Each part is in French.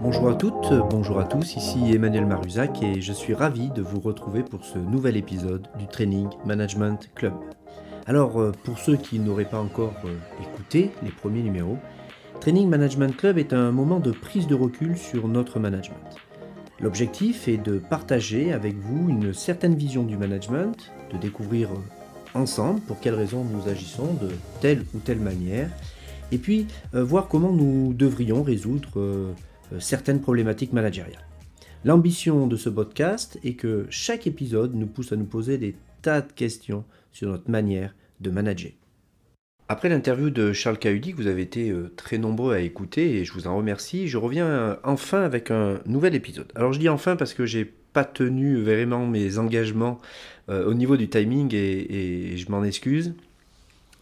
Bonjour à toutes, bonjour à tous, ici Emmanuel Maruzac et je suis ravi de vous retrouver pour ce nouvel épisode du Training Management Club. Alors, euh, pour ceux qui n'auraient pas encore euh, écouté les premiers numéros, Training Management Club est un moment de prise de recul sur notre management. L'objectif est de partager avec vous une certaine vision du management, de découvrir ensemble pour quelles raisons nous agissons de telle ou telle manière, et puis euh, voir comment nous devrions résoudre certaines problématiques managériales. L'ambition de ce podcast est que chaque épisode nous pousse à nous poser des tas de questions sur notre manière de manager. Après l'interview de Charles Cahudi, que vous avez été euh, très nombreux à écouter et je vous en remercie, je reviens euh, enfin avec un nouvel épisode. Alors je dis enfin parce que j'ai pas tenu vraiment mes engagements euh, au niveau du timing et, je m'en excuse.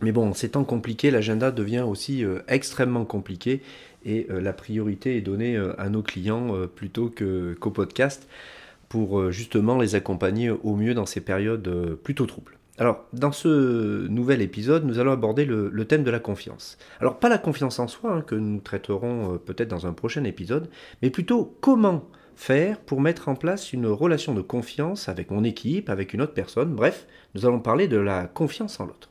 Mais bon, ces temps compliqués, l'agenda devient aussi extrêmement compliqué et la priorité est donnée à nos clients plutôt qu'au podcast pour justement les accompagner au mieux dans ces périodes plutôt troubles. Alors, dans ce nouvel épisode, nous allons aborder le, thème de la confiance. Alors, pas la confiance en soi, hein, que nous traiterons euh, peut-être dans un prochain épisode, mais plutôt comment faire pour mettre en place une relation de confiance avec mon équipe, avec une autre personne. Bref, nous allons parler de la confiance en l'autre.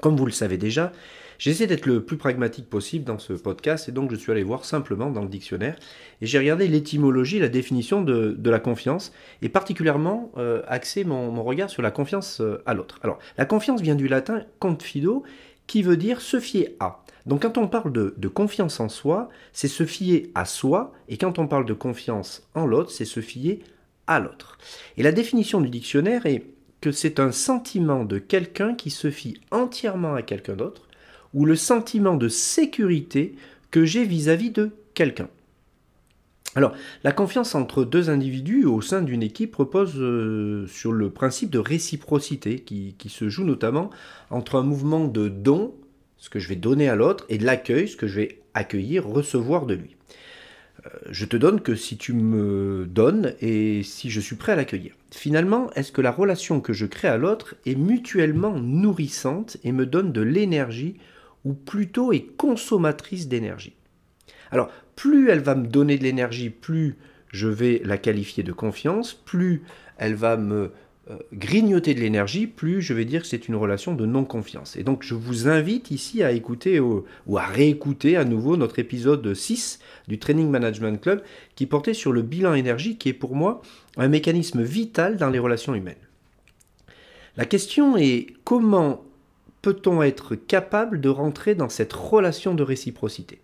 Comme vous le savez déjà, J'essaie d'être le plus pragmatique possible dans ce podcast et donc je suis allé voir simplement dans le dictionnaire et j'ai regardé l'étymologie, la définition de, la confiance et particulièrement euh, axé mon, regard sur la confiance euh, à l'autre. Alors, la confiance vient du latin confido qui veut dire se fier à. Donc quand on parle de, de confiance en soi, c'est se fier à soi et quand on parle de confiance en l'autre, c'est se fier à l'autre. Et la définition du dictionnaire est que c'est un sentiment de quelqu'un qui se fie entièrement à quelqu'un d'autre ou le sentiment de sécurité que j'ai vis-à-vis de quelqu'un. Alors, la confiance entre deux individus au sein d'une équipe repose euh, sur le principe de réciprocité qui, se joue notamment entre un mouvement de don, ce que je vais donner à l'autre, et de l'accueil, ce que je vais accueillir, recevoir de lui. Euh, je te donne que si tu me donnes et si je suis prêt à l'accueillir. Finalement, est-ce que la relation que je crée à l'autre est mutuellement nourrissante et me donne de l'énergie ou plutôt est consommatrice d'énergie. Alors, plus elle va me donner de l'énergie, plus je vais la qualifier de confiance, plus elle va me euh, grignoter de l'énergie, plus je vais dire que c'est une relation de non-confiance. Et donc je vous invite ici à écouter ou à réécouter à nouveau notre épisode 6 du Training Management Club qui portait sur le bilan énergie qui est pour moi un mécanisme vital dans les relations humaines. La question est comment peut-on être capable de rentrer dans cette relation de réciprocité?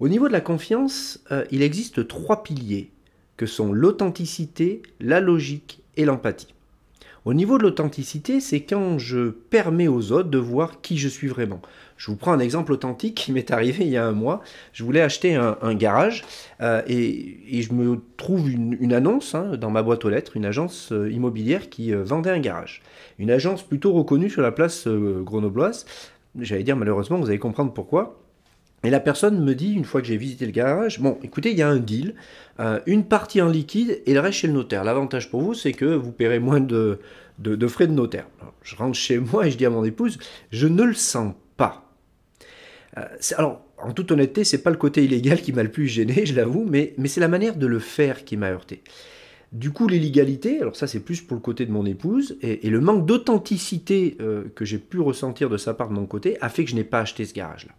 Au niveau de la confiance, euh, il existe trois piliers que sont l'authenticité, la logique et l'empathie. Au niveau de l'authenticité, c'est quand je permets aux autres de voir qui je suis vraiment. Je vous prends un exemple authentique qui m'est arrivé il y a un mois. Je voulais acheter un, garage euh, et, je me trouve une, annonce hein, dans ma boîte aux lettres, une agence euh, immobilière qui euh, vendait un garage. Une agence plutôt reconnue sur la place grenobloise. J'allais dire malheureusement, vous allez comprendre pourquoi. Et la personne me dit, une fois que j'ai visité le garage, bon, écoutez, il y a un deal, euh, une partie en liquide et le reste chez le notaire. L'avantage pour vous, c'est que vous paierez moins de, frais de notaire. je rentre chez moi et je dis à mon épouse, je ne le sens pas. Euh, alors, en toute honnêteté, c'est pas le côté illégal qui m'a le plus gêné, je l'avoue, mais, mais c'est la manière de le faire qui m'a heurté. Du coup, l'illégalité, alors ça c'est plus pour le côté de mon épouse, et, le manque d'authenticité euh, que j'ai pu ressentir de sa part de mon côté a fait que je n'ai pas acheté ce garage-là.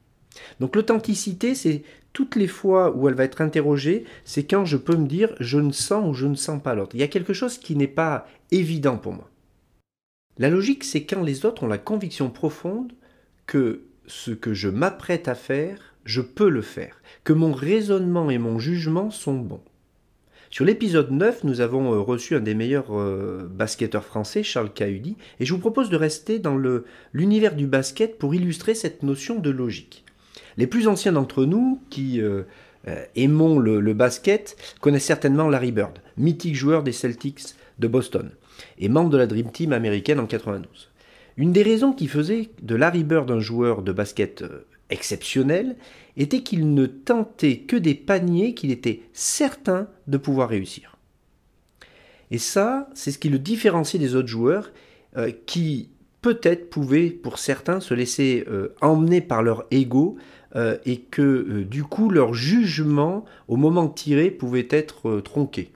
Donc l'authenticité, c'est toutes les fois où elle va être interrogée, c'est quand je peux me dire je ne sens ou je ne sens pas l'autre. Il y a quelque chose qui n'est pas évident pour moi. La logique, c'est quand les autres ont la conviction profonde que ce que je m'apprête à faire, je peux le faire, que mon raisonnement et mon jugement sont bons. Sur l'épisode 9, nous avons euh, reçu un des meilleurs euh, basketteurs français, Charles Cahudi, et je vous propose de rester dans l'univers du basket pour illustrer cette notion de logique. Les plus anciens d'entre nous, qui euh, euh, aimons le, basket, connaissent certainement Larry Bird, mythique joueur des Celtics de Boston, et membre de la Dream Team américaine en 92. Une des raisons qui faisait de Larry Bird un joueur de basket euh, exceptionnel était qu'il ne tentait que des paniers qu'il était certain de pouvoir réussir. Et ça, c'est ce qui le différenciait des autres joueurs qui peut-être pouvaient pour certains se laisser emmener par leur ego euh, et que euh, du coup leur jugement au moment de tirer pouvait être tronqué.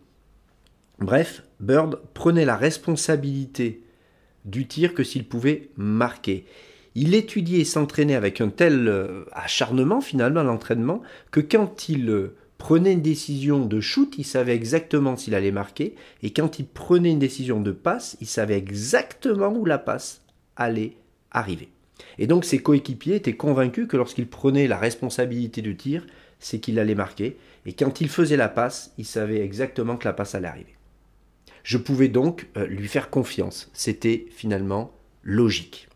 Bref, Bird prenait la responsabilité du tir que s'il pouvait marquer. Il étudiait et s'entraînait avec un tel acharnement finalement à l'entraînement que quand il prenait une décision de shoot, il savait exactement s'il allait marquer, et quand il prenait une décision de passe, il savait exactement où la passe allait arriver. Et donc ses coéquipiers étaient convaincus que lorsqu'il prenait la responsabilité du tir, c'est qu'il allait marquer, et quand il faisait la passe, il savait exactement que la passe allait arriver. Je pouvais donc euh, lui faire confiance, c'était finalement logique.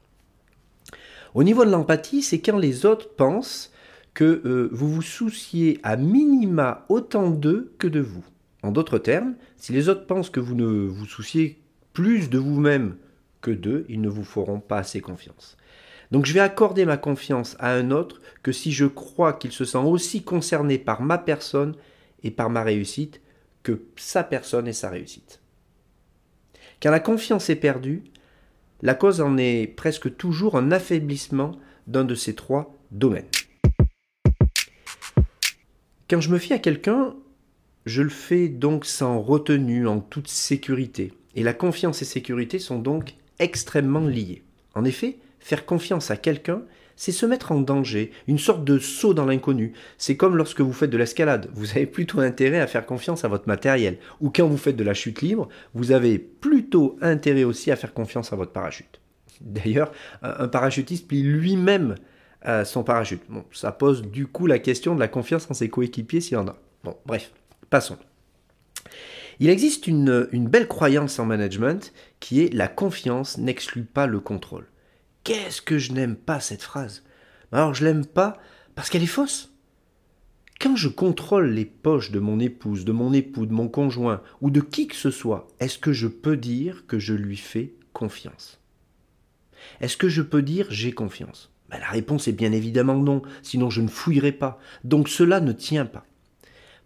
Au niveau de l'empathie, c'est quand les autres pensent que euh, vous vous souciez à minima autant d'eux que de vous. En d'autres termes, si les autres pensent que vous ne vous souciez plus de vous-même que d'eux, ils ne vous feront pas assez confiance. Donc je vais accorder ma confiance à un autre que si je crois qu'il se sent aussi concerné par ma personne et par ma réussite que sa personne et sa réussite. Car la confiance est perdue, la cause en est presque toujours un affaiblissement d'un de ces trois domaines. Quand je me fie à quelqu'un, je le fais donc sans retenue, en toute sécurité. Et la confiance et sécurité sont donc extrêmement liés. En effet, faire confiance à quelqu'un, c'est se mettre en danger, une sorte de saut dans l'inconnu. C'est comme lorsque vous faites de l'escalade, vous avez plutôt intérêt à faire confiance à votre matériel. Ou quand vous faites de la chute libre, vous avez plutôt intérêt aussi à faire confiance à votre parachute. D'ailleurs, un parachutiste plie lui-même euh, son parachute. Bon, ça pose du coup la question de la confiance en ses coéquipiers s'il en a. Bon, bref, passons. Il existe une, belle croyance en management qui est la confiance n'exclut pas le contrôle. Qu'est-ce que je n'aime pas cette phrase? Alors je l'aime pas parce qu'elle est fausse. Quand je contrôle les poches de mon épouse, de mon époux, de mon conjoint ou de qui que ce soit, est-ce que je peux dire que je lui fais confiance? Est-ce que je peux dire j'ai confiance? Ben, La réponse est bien évidemment non, sinon je ne fouillerai pas. Donc cela ne tient pas.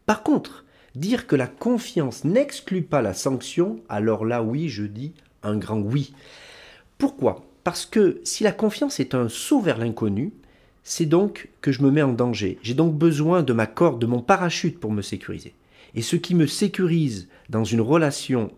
Par contre, dire que la confiance n'exclut pas la sanction, alors là oui, je dis un grand oui. Pourquoi? Parce que si la confiance est un saut vers l'inconnu, c'est donc que je me mets en danger. J'ai donc besoin de ma corde, de mon parachute pour me sécuriser. Et ce qui me sécurise dans une relation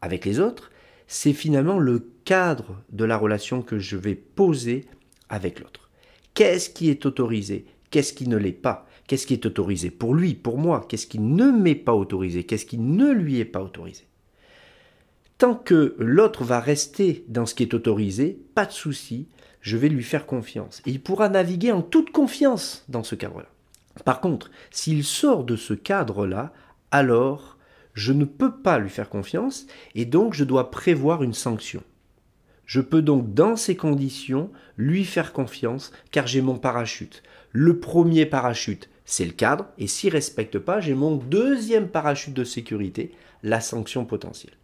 avec les autres, c'est finalement le cadre de la relation que je vais poser avec l'autre. Qu'est-ce qui est autorisé? Qu'est-ce qui ne l'est pas? Qu'est-ce qui est autorisé pour lui, pour moi? Qu'est-ce qui ne m'est pas autorisé? Qu'est-ce qui ne lui est pas autorisé? Tant que l'autre va rester dans ce qui est autorisé, pas de souci, je vais lui faire confiance. Et il pourra naviguer en toute confiance dans ce cadre-là. Par contre, s'il sort de ce cadre-là, alors je ne peux pas lui faire confiance et donc je dois prévoir une sanction. Je peux donc dans ces conditions lui faire confiance car j'ai mon parachute. Le premier parachute, c'est le cadre, et s'il ne respecte pas, j'ai mon deuxième parachute de sécurité, la sanction potentielle.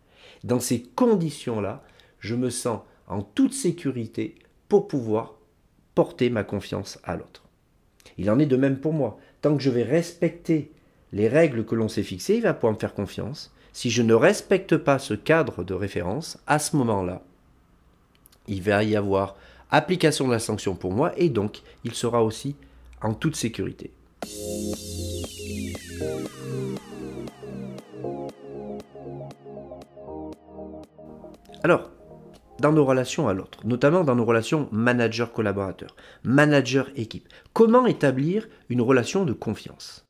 Dans ces conditions-là, je me sens en toute sécurité pour pouvoir porter ma confiance à l'autre. Il en est de même pour moi. Tant que je vais respecter les règles que l'on s'est fixées, il va pouvoir me faire confiance. Si je ne respecte pas ce cadre de référence, à ce moment-là, il va y avoir application de la sanction pour moi et donc il sera aussi en toute sécurité. Alors, dans nos relations à l'autre, notamment dans nos relations manager-collaborateur, manager-équipe, comment établir une relation de confiance?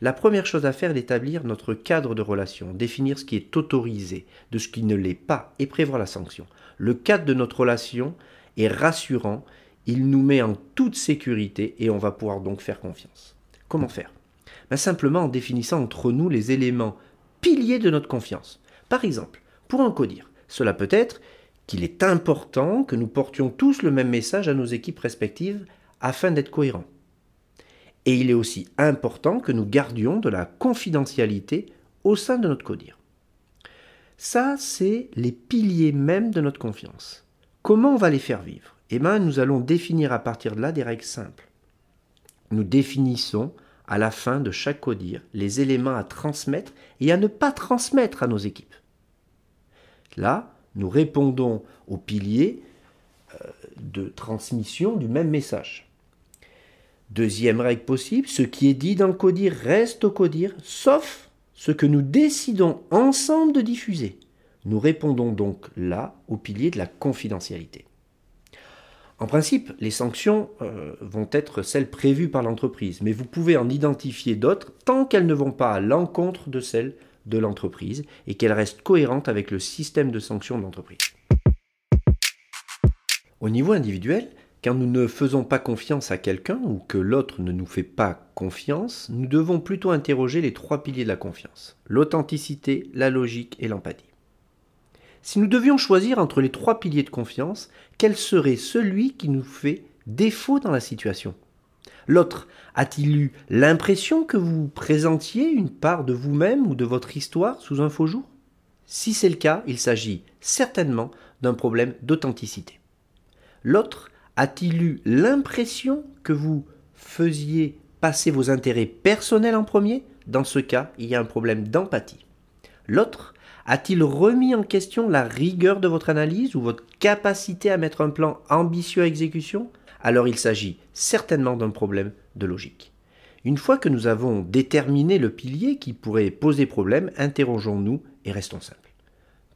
La première chose à faire est d'établir notre cadre de relation, définir ce qui est autorisé, de ce qui ne l'est pas et prévoir la sanction. Le cadre de notre relation est rassurant, il nous met en toute sécurité et on va pouvoir donc faire confiance. Comment faire? Ben Simplement en définissant entre nous les éléments piliers de notre confiance. Par exemple, pour un codir, cela peut être qu'il est important que nous portions tous le même message à nos équipes respectives afin d'être cohérents. Et il est aussi important que nous gardions de la confidentialité au sein de notre codir. Ça, c'est les piliers même de notre confiance. Comment on va les faire vivre? Eh bien, nous allons définir à partir de là des règles simples nous définissons à la fin de chaque codir les éléments à transmettre et à ne pas transmettre à nos équipes. Là, Nous répondons aux piliers euh, de transmission du même message. Deuxième règle possible, ce qui est dit dans le codir reste au codir, sauf ce que nous décidons ensemble de diffuser. Nous répondons donc là au pilier de la confidentialité. En principe, les sanctions euh, vont être celles prévues par l'entreprise, mais vous pouvez en identifier d'autres tant qu'elles ne vont pas à l'encontre de celles de l'entreprise et qu'elles restent cohérentes avec le système de sanctions de l'entreprise. Au niveau individuel, quand nous ne faisons pas confiance à quelqu'un ou que l'autre ne nous fait pas confiance, nous devons plutôt interroger les trois piliers de la confiance, l'authenticité, la logique et l'empathie. Si nous devions choisir entre les trois piliers de confiance, quel serait celui qui nous fait défaut dans la situation? L'autre a-t-il eu l'impression que vous présentiez une part de vous-même ou de votre histoire sous un faux jour? Si c'est le cas, il s'agit certainement d'un problème d'authenticité. L'autre a-t-il eu l'impression que vous faisiez passer vos intérêts personnels en premier? Dans ce cas, il y a un problème d'empathie. L'autre a-t-il remis en question la rigueur de votre analyse ou votre capacité à mettre un plan ambitieux à exécution? Alors il s'agit certainement d'un problème de logique. Une fois que nous avons déterminé le pilier qui pourrait poser problème, interrogeons-nous et restons simples.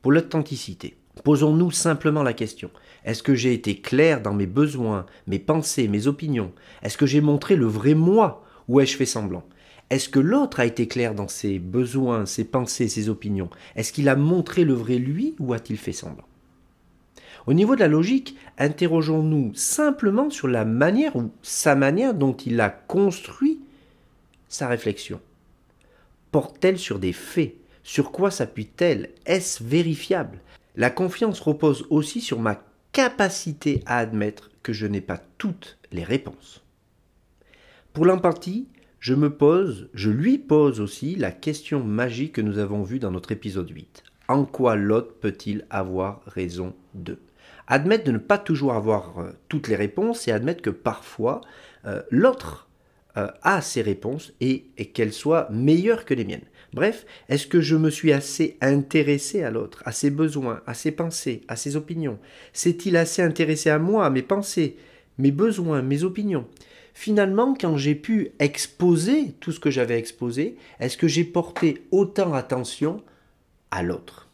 Pour l'authenticité, posons-nous simplement la question. Est-ce que j'ai été clair dans mes besoins, mes pensées, mes opinions? Est-ce que j'ai montré le vrai moi? Ou ai-je fait semblant? Est-ce que l'autre a été clair dans ses besoins, ses pensées, ses opinions? Est-ce qu'il a montré le vrai lui ou a-t-il fait semblant? Au niveau de la logique, interrogeons-nous simplement sur la manière ou sa manière dont il a construit sa réflexion. Porte-t-elle sur des faits? Sur quoi s'appuie-t-elle? Est-ce vérifiable? La confiance repose aussi sur ma capacité à admettre que je n'ai pas toutes les réponses. Pour l'empathie, je me pose, je lui pose aussi la question magique que nous avons vue dans notre épisode 8. En quoi l'autre peut-il avoir raison de Admettre de ne pas toujours avoir euh, toutes les réponses et admettre que parfois euh, l'autre euh, a ses réponses et, et qu'elles soient meilleures que les miennes. Bref, est-ce que je me suis assez intéressé à l'autre, à ses besoins, à ses pensées, à ses opinions? S'est-il assez intéressé à moi, à mes pensées, mes besoins, mes opinions? Finalement, quand j'ai pu exposer tout ce que j'avais exposé, est-ce que j'ai porté autant attention à l'autre?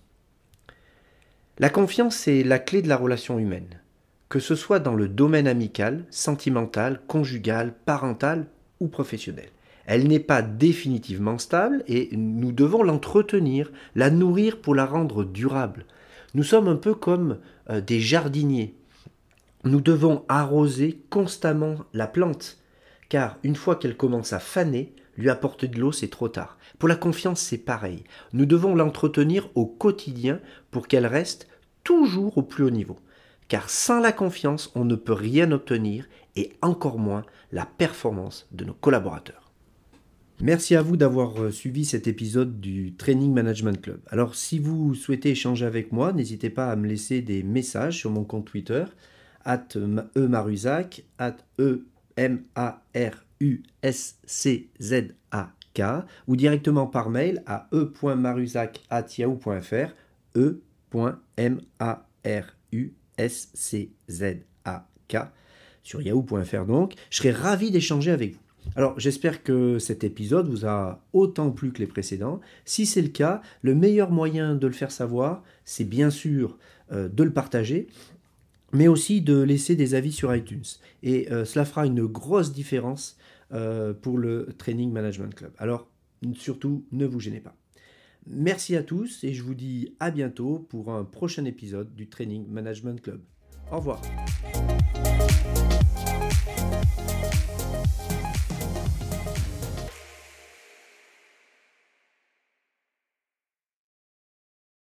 La confiance est la clé de la relation humaine, que ce soit dans le domaine amical, sentimental, conjugal, parental ou professionnel. Elle n'est pas définitivement stable et nous devons l'entretenir, la nourrir pour la rendre durable. Nous sommes un peu comme euh, des jardiniers nous devons arroser constamment la plante, car une fois qu'elle commence à faner, lui apporter de l'eau, c'est trop tard. Pour la confiance, c'est pareil. Nous devons l'entretenir au quotidien pour qu'elle reste toujours au plus haut niveau. Car sans la confiance, on ne peut rien obtenir et encore moins la performance de nos collaborateurs. Merci à vous d'avoir euh, suivi cet épisode du Training Management Club. Alors si vous souhaitez échanger avec moi, n'hésitez pas à me laisser des messages sur mon compte Twitter at emaruzac, at E-M-A-R-U-S-C-Z-A-K, ou directement par mail à e.maruzac.yahoo.fr, e.m-a-r-u-s-c-z-a-k, sur yahoo.fr donc. Je serais ravi d'échanger avec vous. Alors j'espère que cet épisode vous a autant plu que les précédents. Si c'est le cas, le meilleur moyen de le faire savoir, c'est bien sûr euh, de le partager mais aussi de laisser des avis sur iTunes. Et euh, cela fera une grosse différence euh, pour le Training Management Club. Alors, surtout, ne vous gênez pas. Merci à tous et je vous dis à bientôt pour un prochain épisode du Training Management Club. Au revoir.